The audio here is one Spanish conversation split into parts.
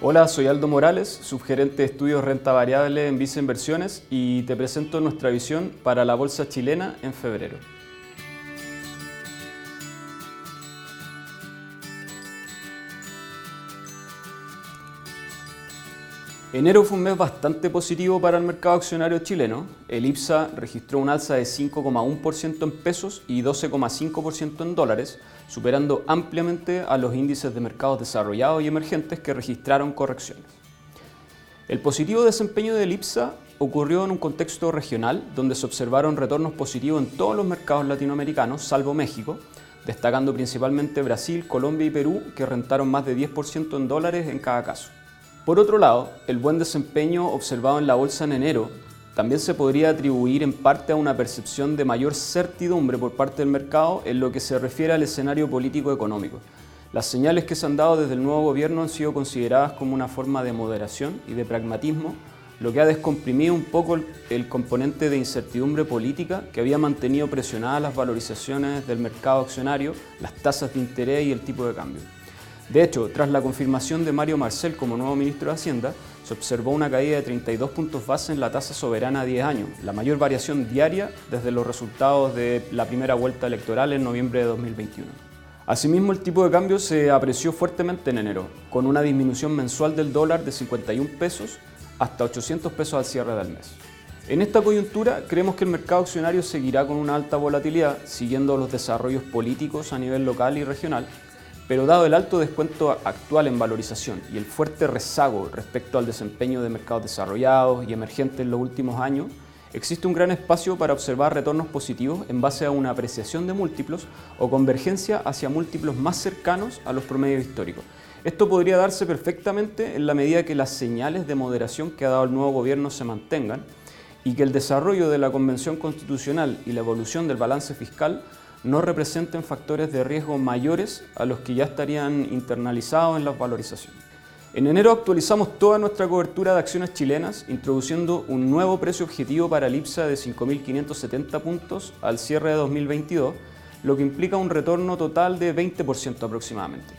Hola, soy Aldo Morales, subgerente de estudios renta variable en Visa Inversiones y te presento nuestra visión para la bolsa chilena en febrero. Enero fue un mes bastante positivo para el mercado accionario chileno. El IPSA registró un alza de 5,1% en pesos y 12,5% en dólares, superando ampliamente a los índices de mercados desarrollados y emergentes que registraron correcciones. El positivo desempeño del IPSA ocurrió en un contexto regional donde se observaron retornos positivos en todos los mercados latinoamericanos, salvo México, destacando principalmente Brasil, Colombia y Perú, que rentaron más de 10% en dólares en cada caso. Por otro lado, el buen desempeño observado en la bolsa en enero también se podría atribuir en parte a una percepción de mayor certidumbre por parte del mercado en lo que se refiere al escenario político-económico. Las señales que se han dado desde el nuevo gobierno han sido consideradas como una forma de moderación y de pragmatismo, lo que ha descomprimido un poco el, componente de incertidumbre política que había mantenido presionadas las valorizaciones del mercado accionario, las tasas de interés y el tipo de cambio. De hecho, tras la confirmación de Mario Marcel como nuevo ministro de Hacienda, se observó una caída de 32 puntos base en la tasa soberana a 10 años, la mayor variación diaria desde los resultados de la primera vuelta electoral en noviembre de 2021. Asimismo, el tipo de cambio se apreció fuertemente en enero, con una disminución mensual del dólar de 51 pesos hasta 800 pesos al cierre del mes. En esta coyuntura, creemos que el mercado accionario seguirá con una alta volatilidad, siguiendo los desarrollos políticos a nivel local y regional, pero dado el alto descuento actual en valorización y el fuerte rezago respecto al desempeño de mercados desarrollados y emergentes en los últimos años, existe un gran espacio para observar retornos positivos en base a una apreciación de múltiplos o convergencia hacia múltiplos más cercanos a los promedios históricos. Esto podría darse perfectamente en la medida que las señales de moderación que ha dado el nuevo gobierno se mantengan y que el desarrollo de la Convención Constitucional y la evolución del balance fiscal no representen factores de riesgo mayores a los que ya estarían internalizados en las valorizaciones. En enero actualizamos toda nuestra cobertura de acciones chilenas, introduciendo un nuevo precio objetivo para el IPSA de 5.570 puntos al cierre de 2022, lo que implica un retorno total de 20% aproximadamente.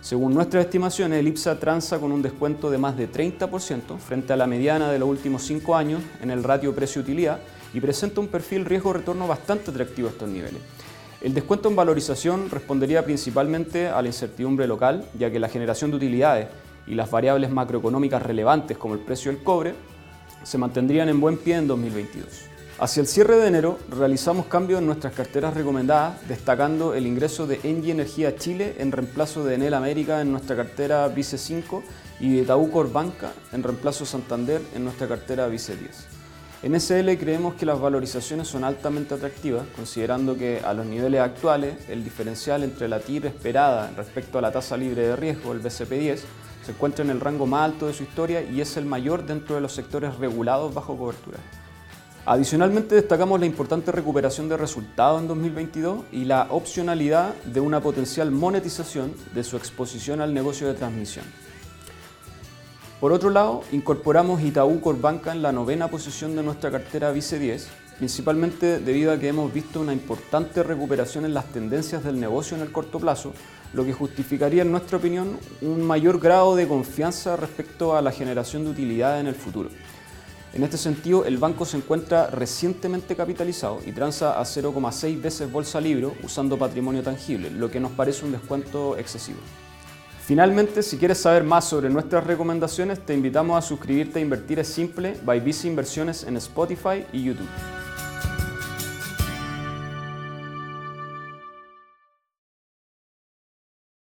Según nuestras estimaciones, el IPSA transa con un descuento de más de 30% frente a la mediana de los últimos 5 años en el ratio precio-utilidad y presenta un perfil riesgo-retorno bastante atractivo a estos niveles. El descuento en valorización respondería principalmente a la incertidumbre local, ya que la generación de utilidades y las variables macroeconómicas relevantes como el precio del cobre se mantendrían en buen pie en 2022. Hacia el cierre de enero realizamos cambios en nuestras carteras recomendadas, destacando el ingreso de Engie Energía Chile en reemplazo de Enel América en nuestra cartera Vice 5 y de Itaú Banca en reemplazo de Santander en nuestra cartera Vice 10. En SL creemos que las valorizaciones son altamente atractivas, considerando que a los niveles actuales el diferencial entre la TIR esperada respecto a la tasa libre de riesgo, el BCP10, se encuentra en el rango más alto de su historia y es el mayor dentro de los sectores regulados bajo cobertura. Adicionalmente destacamos la importante recuperación de resultados en 2022 y la opcionalidad de una potencial monetización de su exposición al negocio de transmisión. Por otro lado, incorporamos Itaú Corbanca en la novena posición de nuestra cartera Vice 10, principalmente debido a que hemos visto una importante recuperación en las tendencias del negocio en el corto plazo, lo que justificaría, en nuestra opinión, un mayor grado de confianza respecto a la generación de utilidad en el futuro. En este sentido, el banco se encuentra recientemente capitalizado y transa a 0,6 veces bolsa libre usando patrimonio tangible, lo que nos parece un descuento excesivo. Finalmente, si quieres saber más sobre nuestras recomendaciones, te invitamos a suscribirte a Invertir es Simple by Visa Inversiones en Spotify y YouTube.